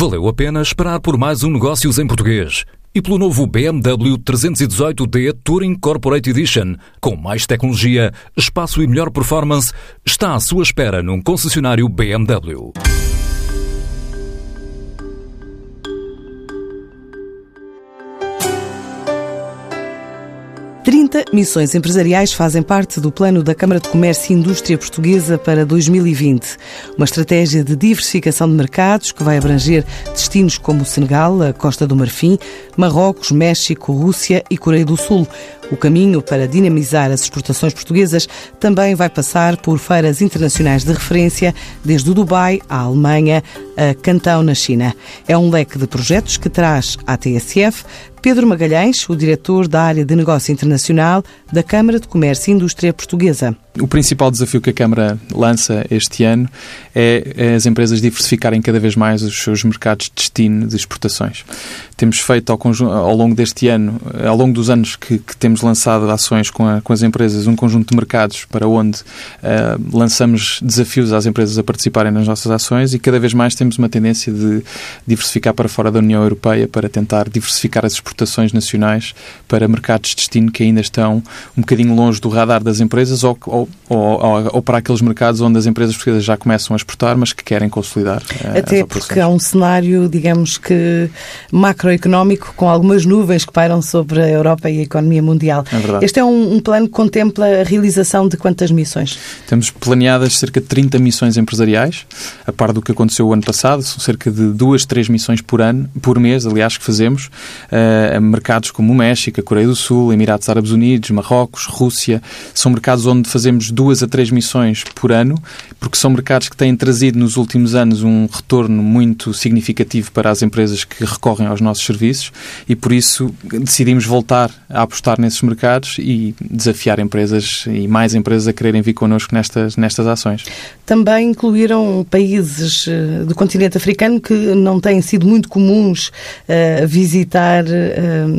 Valeu a pena esperar por mais um Negócios em Português e pelo novo BMW 318D Touring Corporate Edition, com mais tecnologia, espaço e melhor performance, está à sua espera num concessionário BMW. 30 missões empresariais fazem parte do plano da Câmara de Comércio e Indústria Portuguesa para 2020. Uma estratégia de diversificação de mercados que vai abranger destinos como o Senegal, a Costa do Marfim, Marrocos, México, Rússia e Coreia do Sul. O caminho para dinamizar as exportações portuguesas também vai passar por feiras internacionais de referência, desde o Dubai à Alemanha a Cantão, na China. É um leque de projetos que traz à TSF Pedro Magalhães, o diretor da área de negócio internacional da Câmara de Comércio e Indústria Portuguesa. O principal desafio que a Câmara lança este ano é as empresas diversificarem cada vez mais os seus mercados de destino de exportações. Temos feito ao, ao longo deste ano, ao longo dos anos que, que temos lançado ações com, a, com, as empresas, um conjunto de mercados para onde uh, lançamos desafios às empresas a participarem nas nossas ações e cada vez mais temos uma tendência de diversificar para fora da União Europeia para tentar diversificar as exportações nacionais para mercados de destino que ainda estão um bocadinho longe do radar das empresas ou, ou, ou, ou para aqueles mercados onde as empresas portuguesas já começam a exportar, mas que querem consolidar. Uh, Até porque há um cenário, digamos que macroeconómico com algumas nuvens que pairam sobre a Europa e a economia mundial. É este é um, um plano que contempla a realização de quantas missões? Temos planeadas cerca de 30 missões empresariais, a par do que aconteceu o ano passado, são cerca de duas, três missões por ano, por mês, aliás, que fazemos, uh, a mercados como o México, a Coreia do Sul, Emirados Árabes Unidos, Marrocos, Rússia, são mercados onde fazemos duas a três missões por ano, porque são mercados que têm trazido nos últimos anos um retorno muito significativo para as empresas que recorrem aos nossos serviços e por isso decidimos voltar a apostar nesses mercados e desafiar empresas e mais empresas a quererem vir connosco nestas, nestas ações. Também incluíram países eh, do continente africano que não têm sido muito comuns uh, visitar uh,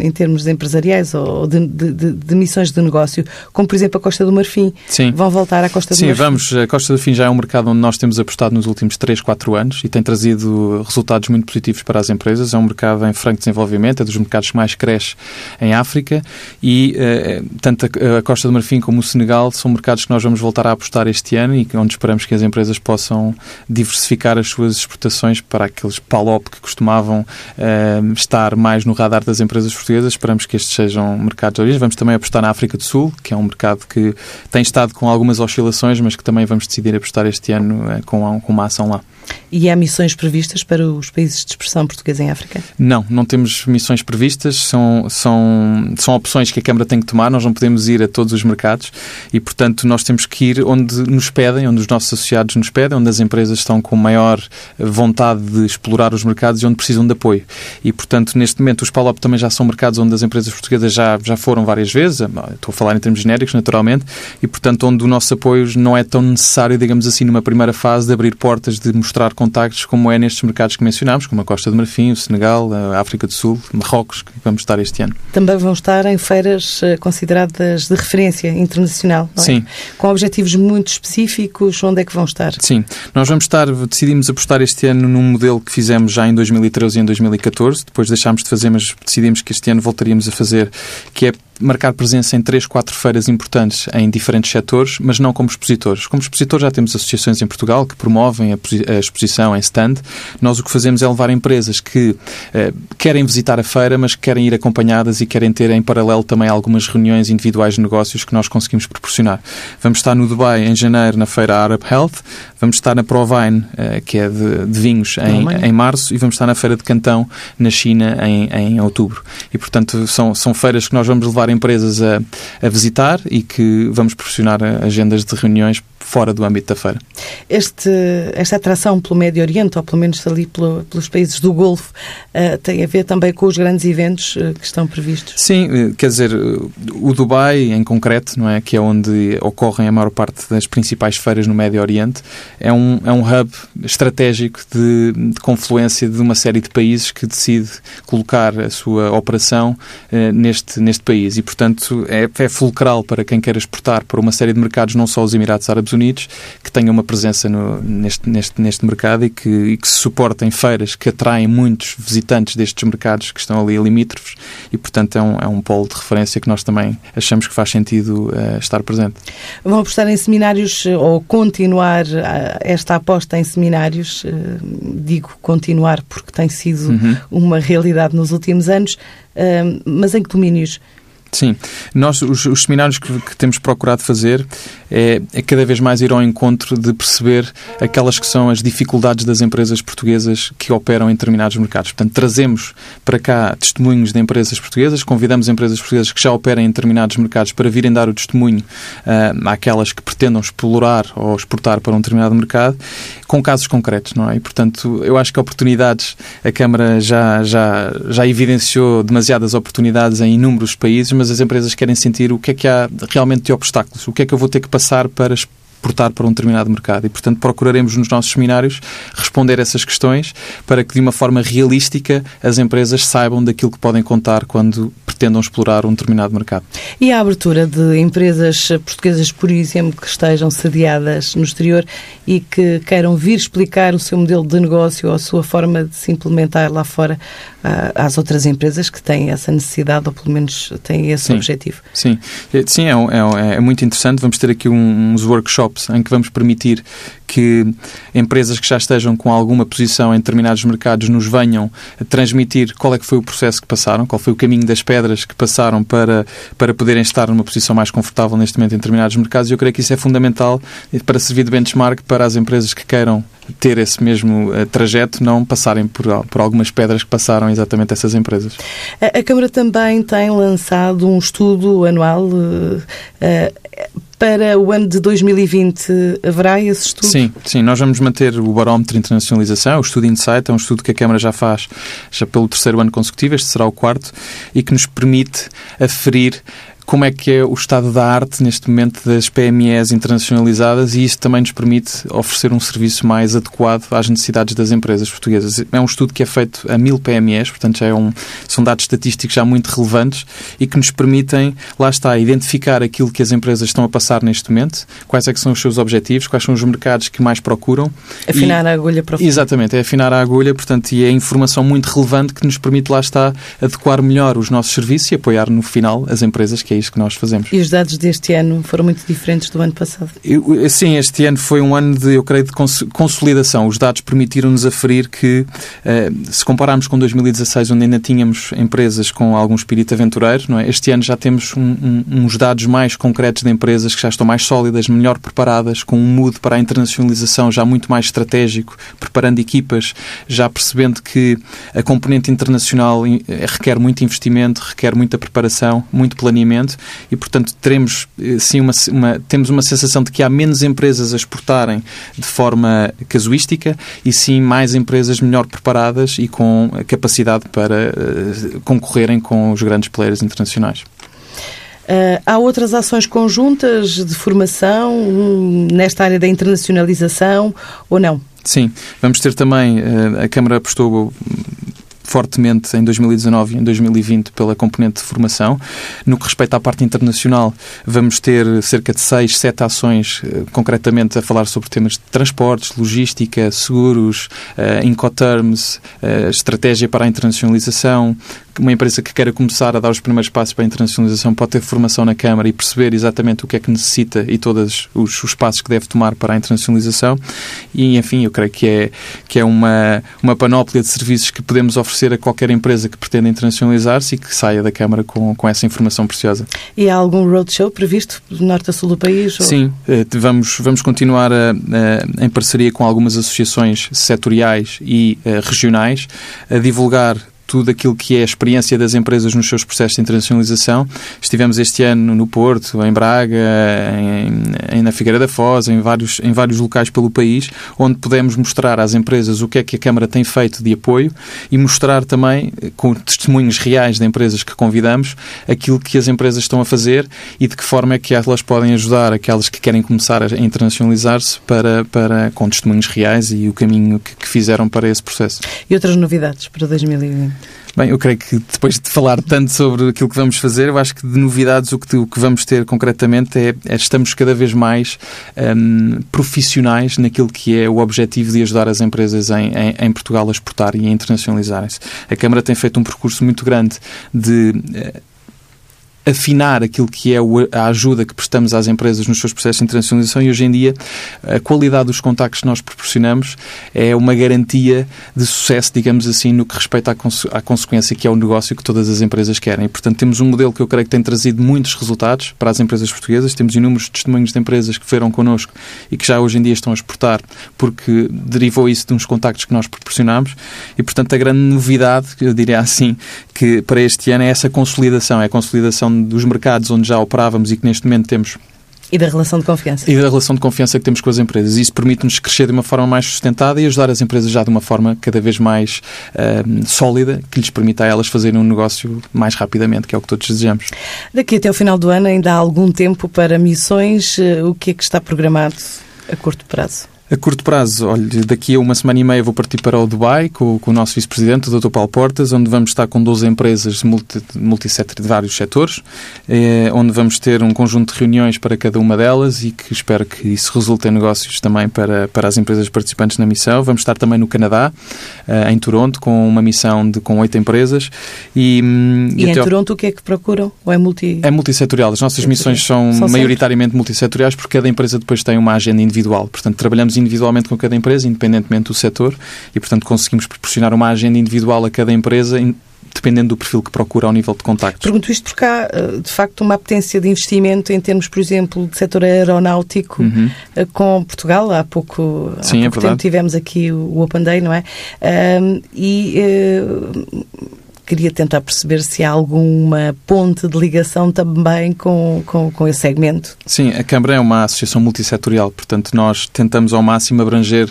em termos empresariais ou de, de, de, missões de negócio, como por exemplo a Costa do Marfim. Sim. Vão voltar à Costa do Sim, Marfim? Sim, vamos. A Costa do Marfim já é um mercado onde nós temos apostado nos últimos 3, 4 anos e tem trazido resultados muito positivos para as empresas. É um mercado em franco desenvolvimento, é dos mercados que mais cresce em África e uh, tanto a, a Costa do Marfim como o Senegal são mercados que nós vamos voltar a apostar este ano e onde esperamos que as empresas possam diversificar as suas exportações para aqueles PALOP que costumavam uh, estar mais no radar das empresas portuguesas. Esperamos que estes sejam mercados de origem. Vamos também apostar na África do Sul, que é um mercado que tem estado com algumas oscilações, mas que também vamos decidir apostar este ano uh, com, com uma ação lá. E há missões previstas para os países de expressão portuguesa em África? Não, não temos missões previstas. São, são, são opções que a Câmara tem que tomar. Nós não podemos ir a todos os mercados e, portanto, nós temos que ir onde nos pedem, onde os nossos associados nos pedem, onde as empresas estão com maior vontade de explorar os mercados e onde precisam de apoio. E, portanto, neste momento, os PALOP também já são mercados onde as empresas portuguesas já, já foram várias vezes. Estou a falar em termos genéricos, naturalmente, e, portanto, onde o nosso apoio não é tão necessário, digamos assim, numa primeira fase de abrir portas, de mostrar contactos, como é nestes mercados que mencionámos, como a Costa do Marfim, o Senegal, a África do Sul, Marrocos, que vamos estar este ano. Também vão estar em feiras eh, consideradas de referência internacional, é? Sim. Com objetivos muito específicos, onde é que vão estar? Sim. Nós vamos estar, decidimos apostar este ano num modelo que fizemos já em 2013 e em 2014, depois deixámos de fazer, mas decidimos que este ano voltaríamos a fazer, que é marcar presença em três, quatro feiras importantes em diferentes setores, mas não como expositores. Como expositores já temos associações em Portugal que promovem a, exposição em stand. Nós o que fazemos é levar empresas que eh, querem visitar a feira, mas querem ir acompanhadas e querem ter em paralelo também algumas reuniões individuais de negócios que nós conseguimos proporcionar. Vamos estar no Dubai em janeiro na feira Arab Health, vamos estar na Provine, eh, que é de, de vinhos, em, em, março, e vamos estar na feira de Cantão, na China, em, em outubro. E, portanto, são, são feiras que nós vamos levar empresas a, a visitar e que vamos proporcionar agendas de reuniões fora do âmbito da feira. Este, esta atração pelo Médio Oriente, ou pelo menos ali pelo, pelos países do Golfo, uh, tem a ver também com os grandes eventos uh, que estão previstos? Sim, eh, quer dizer, o Dubai, em concreto, não é, que é onde ocorrem a maior parte das principais feiras no Médio Oriente, é um, é um hub estratégico de, de confluência de uma série de países que decide colocar a sua operação uh, neste, neste país país e, portanto, é, é fulcral para quem quer exportar para uma série de mercados, não só os Emirados Árabes Unidos, que tenha uma presença no, neste, neste, neste mercado e que, e que se suportem feiras que atraem muitos visitantes destes mercados que estão ali limítrofes e, portanto, é um, é um polo de referência que nós também achamos que faz sentido uh, estar presente. Vão apostar em seminários eh, ou continuar eh, esta aposta em seminários? Digo continuar porque tem sido uhum. uma realidade nos últimos anos, mas em que domínios? Sim, nós os, os seminários que, que, temos procurado fazer é, é, cada vez mais ir ao encontro de perceber aquelas que são as dificuldades das empresas portuguesas que operam em determinados mercados. Portanto, trazemos para cá testemunhos de empresas portuguesas, convidamos empresas portuguesas que já operam em determinados mercados para virem dar o testemunho uh, àquelas que pretendam explorar ou exportar para um determinado mercado, com casos concretos, não é? E, portanto, eu acho que oportunidades, a Câmara já, já, já evidenciou demasiadas oportunidades em inúmeros países, mas as empresas querem sentir o que é que há realmente de obstáculos, o que é que eu vou ter que passar para exportar para um determinado mercado. E, portanto, procuraremos nos nossos seminários responder essas questões para que, de uma forma realística, as empresas saibam daquilo que podem contar quando pretendam explorar um determinado mercado. E a abertura de empresas portuguesas, por exemplo, que estejam sediadas no exterior e que queiram vir explicar o seu modelo de negócio ou a sua forma de se implementar lá fora ah, às outras empresas que têm essa necessidade ou pelo menos têm esse sim, objetivo. Sim, sim é, é, é, muito interessante. Vamos ter aqui uns workshops em que vamos permitir que empresas que já estejam com alguma posição em determinados mercados nos venham transmitir qual é que foi o processo que passaram, qual foi o caminho das pedras que passaram para, para poderem estar numa posição mais confortável neste momento em determinados mercados. E eu creio que isso é fundamental para servir de benchmark para as empresas que queiram ter esse mesmo uh, trajeto, não passarem por, por algumas pedras que passaram exatamente essas empresas. A, a Câmara também tem lançado um estudo anual uh, uh, para o ano de 2020 haverá esse estudo? Sim, sim, nós vamos manter o barómetro de internacionalização, o estudo Insight, é um estudo que a Câmara já faz já pelo terceiro ano consecutivo, este será o quarto, e que nos permite aferir como é que é o estado da arte neste momento das PMEs internacionalizadas e isso também nos permite oferecer um serviço mais adequado às necessidades das empresas portuguesas. É um estudo que é feito a mil PMEs, portanto já é um, são dados estatísticos já muito relevantes e que nos permitem, lá está, identificar aquilo que as empresas estão a passar neste momento, quais é que são os seus objetivos, quais são os mercados que mais procuram. Afinar e, a agulha para o Exatamente, é afinar a agulha, portanto, e é informação muito relevante que nos permite, lá está, adequar melhor os nossos serviços e apoiar no final as empresas que que é isto que nós fazemos. E os dados deste ano foram muito diferentes do ano passado? Eu, sim, este ano foi um ano de, eu creio, de consolidação. Os dados permitiram-nos aferir que, eh, se compararmos com 2016, onde ainda tínhamos empresas com algum espírito aventureiro, não é? este ano já temos um, um, uns dados mais concretos de empresas que já estão mais sólidas, melhor preparadas, com um mood para a internacionalização já muito mais estratégico, preparando equipas, já percebendo que a componente internacional eh, requer muito investimento, requer muita preparação, muito planeamento e, portanto, teremos eh, sim uma, uma, temos uma sensação de que há menos empresas a exportarem de forma casuística e sim mais empresas melhor preparadas e com capacidade para uh, concorrerem com os grandes players internacionais. Uh, há outras ações conjuntas de formação um, nesta área da internacionalização ou não? Sim, vamos ter também, uh, a Câmara apostou fortemente em 2019 e em 2020 pela componente de formação. No que respeita à parte internacional, vamos ter cerca de 6, 7 ações, eh, concretamente a falar sobre temas de transportes, logística, seguros, uh, Incoterms, uh, estratégia para a internacionalização, uma empresa que queira começar a dar os primeiros passos para a internacionalização pode ter formação na Câmara e perceber exatamente o que é que necessita e todos os, os passos que deve tomar para a internacionalização. E, enfim, eu creio que é, que é uma, uma panóplia de serviços que podemos oferecer a qualquer empresa que pretenda internacionalizar-se e que saia da Câmara com, com essa informação preciosa. E há algum roadshow previsto do norte a sul do país? Ou... Sim, eh, vamos, vamos continuar a, a, em parceria com algumas associações setoriais e a, eh, regionais a divulgar tudo aquilo que é a experiência das empresas nos seus processos de internacionalização. Estivemos este ano no Porto, em Braga, em, em, na Figueira da Foz, em vários, em vários locais pelo país, onde pudemos mostrar às empresas o que é que a Câmara tem feito de apoio e mostrar também, com testemunhos reais de empresas que convidamos, aquilo que as empresas estão a fazer e de que forma é que elas podem ajudar aquelas que querem começar a internacionalizar-se para, para, com testemunhos reais e o caminho que, que fizeram para esse processo. E outras novidades para 2020? Bem, eu creio que depois de falar tanto sobre aquilo que vamos fazer, eu acho que de novidades o que, o que vamos ter concretamente é, é estamos cada vez mais um, profissionais naquilo que é o objetivo de ajudar as empresas em, em, em Portugal a exportar e a internacionalizarem-se. A Câmara tem feito um percurso muito grande de uh, afinar aquilo que é a ajuda que prestamos às empresas nos seus processos de internacionalização e hoje em dia a qualidade dos contactos que nós proporcionamos é uma garantia de sucesso, digamos assim, no que respeita à, à consequência que é o negócio que todas as empresas querem. E, portanto, temos um modelo que eu creio que tem trazido muitos resultados para as empresas portuguesas. Temos inúmeros testemunhos de empresas que foram connosco e que já hoje em dia estão a exportar porque derivou isso de uns contactos que nós proporcionamos e, portanto, a grande novidade, eu diria assim, que para este ano é essa consolidação, é a consolidação dos mercados onde já operávamos e que neste momento temos e da relação de confiança. E da relação de confiança que temos com as empresas. Isso permite-nos crescer de uma forma mais sustentada e ajudar as empresas já de uma forma cada vez mais uh, sólida, que lhes permita a elas fazerem um negócio mais rapidamente, que é o que todos desejamos. Daqui até o final do ano ainda há algum tempo para missões. Eh, o que é que está programado a curto prazo? A curto prazo, olha, daqui a uma semana e meia vou partir para o Dubai com, com o nosso vice-presidente, o Dr. Paulo Portas, onde vamos estar com 12 empresas multi, multissetor de vários setores, eh, onde vamos ter um conjunto de reuniões para cada uma delas e que espero que isso resulte em negócios também para, para as empresas participantes na missão. Vamos estar também no Canadá, eh, em Toronto, com uma missão de, com oito empresas. E, hum, e, e em Toronto o que é que procuram? Ou é multi... É multissetorial. As nossas missões são, são maioritariamente multissetoriais porque cada empresa depois tem uma agenda individual. Portanto, trabalhamos individualmente com cada empresa, independentemente do setor, e, portanto, conseguimos proporcionar uma agenda individual a cada empresa, dependendo do perfil que procura ao nível de contactos. Pergunto isto porque há, eh, de facto, uma potência de investimento em termos, por exemplo, de setor aeronáutico uhum. Eh, com Portugal. Há pouco, Sim, há é pouco é tempo tivemos aqui o Open Day, não é? Um, e uh, queria tentar perceber se há alguma ponte de ligação também com, com, com esse segmento. Sim, a Câmara é uma associação multissetorial, portanto, nós tentamos ao máximo abranger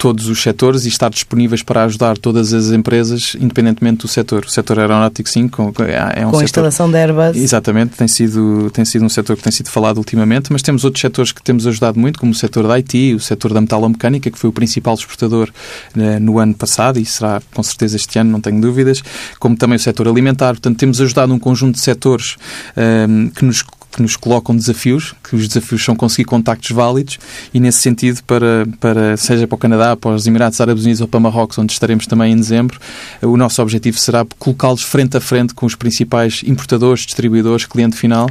todos os setores e estar disponíveis para ajudar todas as empresas, independentemente do setor. O setor aeronáutico, sim, com, é, é um com a instalação de Airbus. Exatamente, tem sido, tem sido um setor que tem sido falado ultimamente, mas temos outros setores que temos ajudado muito, como o setor da IT, o setor da metalomecânica, que foi o principal exportador né, no ano passado e será com certeza este ano, não tenho dúvidas, como também o setor alimentar. Portanto, temos ajudado um conjunto de setores um, que nos que nos colocam desafios, que os desafios são conseguir contactos válidos e, nesse sentido, para, para seja para o Canadá, para os Emirados Árabes Unidos ou para Marrocos, onde estaremos também em dezembro, o nosso objetivo será colocá-los frente a frente com os principais importadores, distribuidores, cliente final,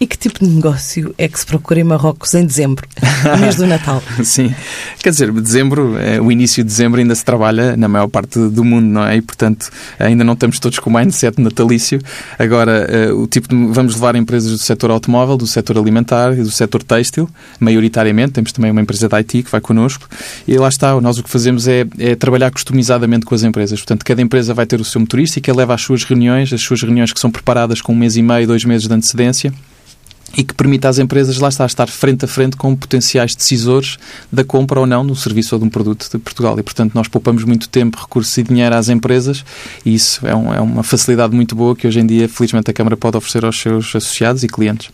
e que tipo de negócio é que se procura em Marrocos em dezembro, no mês do Natal? Sim, quer dizer, dezembro, é, o início de dezembro ainda se trabalha na maior parte do mundo, não é? E, portanto, ainda não estamos todos com o mindset natalício. Agora, eh, o tipo de, vamos levar empresas do setor automóvel, do setor alimentar e do setor têxtil, maioritariamente. Temos também uma empresa da IT que vai connosco. E lá está, nós o que fazemos é, é trabalhar customizadamente com as empresas. Portanto, cada empresa vai ter o seu motorista e que leva as suas reuniões, as suas reuniões que são preparadas com um mês e meio, dois meses de antecedência e que permita às empresas, lá está, estar frente a frente com potenciais decisores da compra ou não do serviço ou de um produto de Portugal. E, portanto, nós poupamos muito tempo, recursos e dinheiro às empresas e isso é, um, é uma facilidade muito boa que hoje em dia, felizmente, a Câmara pode oferecer aos seus associados e clientes.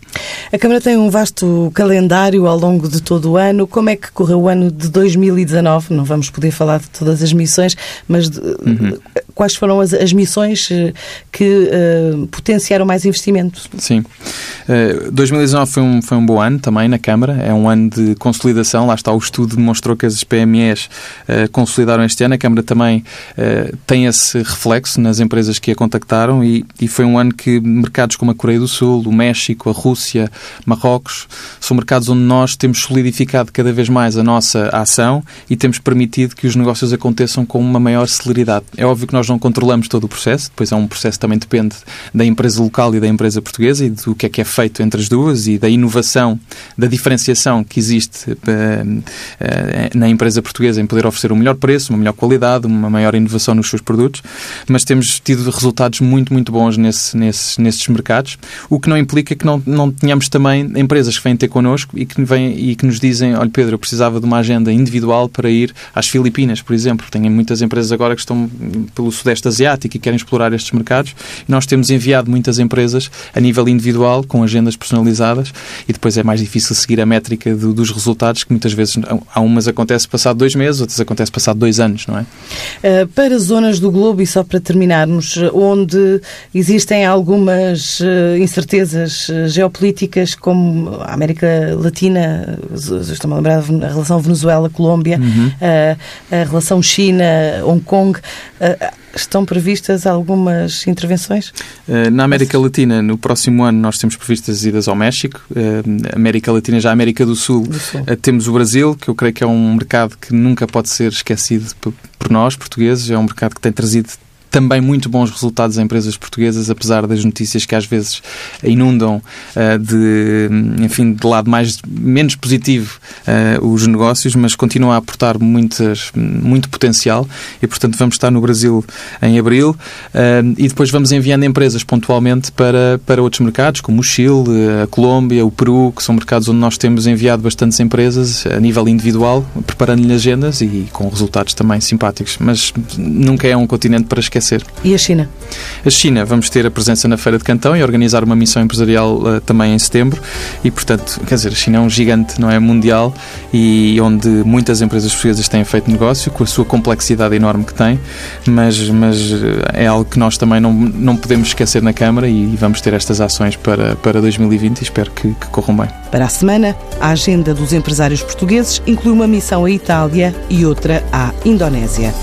A Câmara tem um vasto calendário ao longo de todo o ano. Como é que correu o ano de 2019? Não vamos poder falar de todas as missões, mas de, uhum. Quais foram as, as missões eh, que uh, potenciaram mais investimento? Sim. Uh, 2019 foi um, foi um bom ano também na Câmara, é um ano de consolidação, lá está o estudo demonstrou que as PMEs uh, consolidaram este ano, a Câmara também tem esse reflexo nas empresas que a contactaram e, e, foi um ano que mercados como a Coreia do Sul, o México, a Rússia, Marrocos, são mercados onde nós temos solidificado cada vez mais a nossa ação e temos permitido que os negócios aconteçam com uma maior celeridade. É óbvio que nós não controlamos todo o processo, depois é um processo que também depende da empresa local e da empresa portuguesa e do que é que é feito entre as duas e da inovação, da diferenciação que existe uh, uh, na empresa portuguesa em poder oferecer um melhor preço, uma melhor qualidade, uma maior inovação nos seus produtos, mas temos tido resultados muito, muito bons nesse, nesse, nesses mercados, o que não implica que não, não tenhamos também empresas que vêm ter connosco e que, vêm, e que nos dizem, olha Pedro, eu precisava de uma agenda individual para ir às Filipinas, por exemplo. Tenho muitas empresas agora que estão pelo, Sudeste Asiático e querem explorar estes mercados. Nós temos enviado muitas empresas a nível individual, com agendas personalizadas, e depois é mais difícil seguir a métrica do, dos resultados, que muitas vezes há umas acontece passado dois meses, outras acontece passado dois anos, não é? Uh, para zonas do globo, e só para terminarmos, onde existem algumas uh, incertezas uh, geopolíticas, como a América Latina, estou-me a lembrar da relação Venezuela-Colômbia, uhum. a relação China-Hong Kong, Estão previstas algumas intervenções? Eh, na América Latina, no próximo ano, nós temos previstas idas ao México. Eh, América Latina, já América do Sul, do Sul, eh, temos o Brasil, que eu creio que é um mercado que nunca pode ser esquecido por nós, portugueses. É um mercado que tem trazido também muito bons resultados em empresas portuguesas, apesar das notícias que às vezes inundam uh, de, enfim, de lado mais menos positivo uh, os negócios, mas continua a aportar muitas, muito potencial e, portanto, vamos estar no Brasil em abril. Uh, e depois vamos enviando empresas pontualmente para, para outros mercados, como o Chile, a Colômbia, o Peru, que são mercados onde nós temos enviado bastantes empresas a nível individual, preparando-lhe agendas e com resultados também simpáticos, mas nunca é um continente para esquecer acontecer. E a China? A China, vamos ter a presença na Feira de Cantão e organizar uma missão empresarial uh, também em setembro e, portanto, quer dizer, a China é um gigante, não é, mundial e onde muitas empresas portuguesas têm feito negócio com a sua complexidade enorme que tem, mas, mas eh, é algo que nós também não, não podemos esquecer na Câmara e vamos ter estas ações para, para 2020 e espero que, que corram bem. Para a semana, a agenda dos empresários portugueses inclui uma missão à Itália e outra à Indonésia.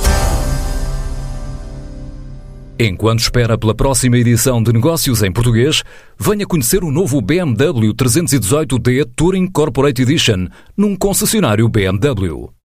Enquanto espera pela próxima edição de Negócios em Português, venha conhecer o novo BMW 318D Touring Corporate Edition num concessionário BMW.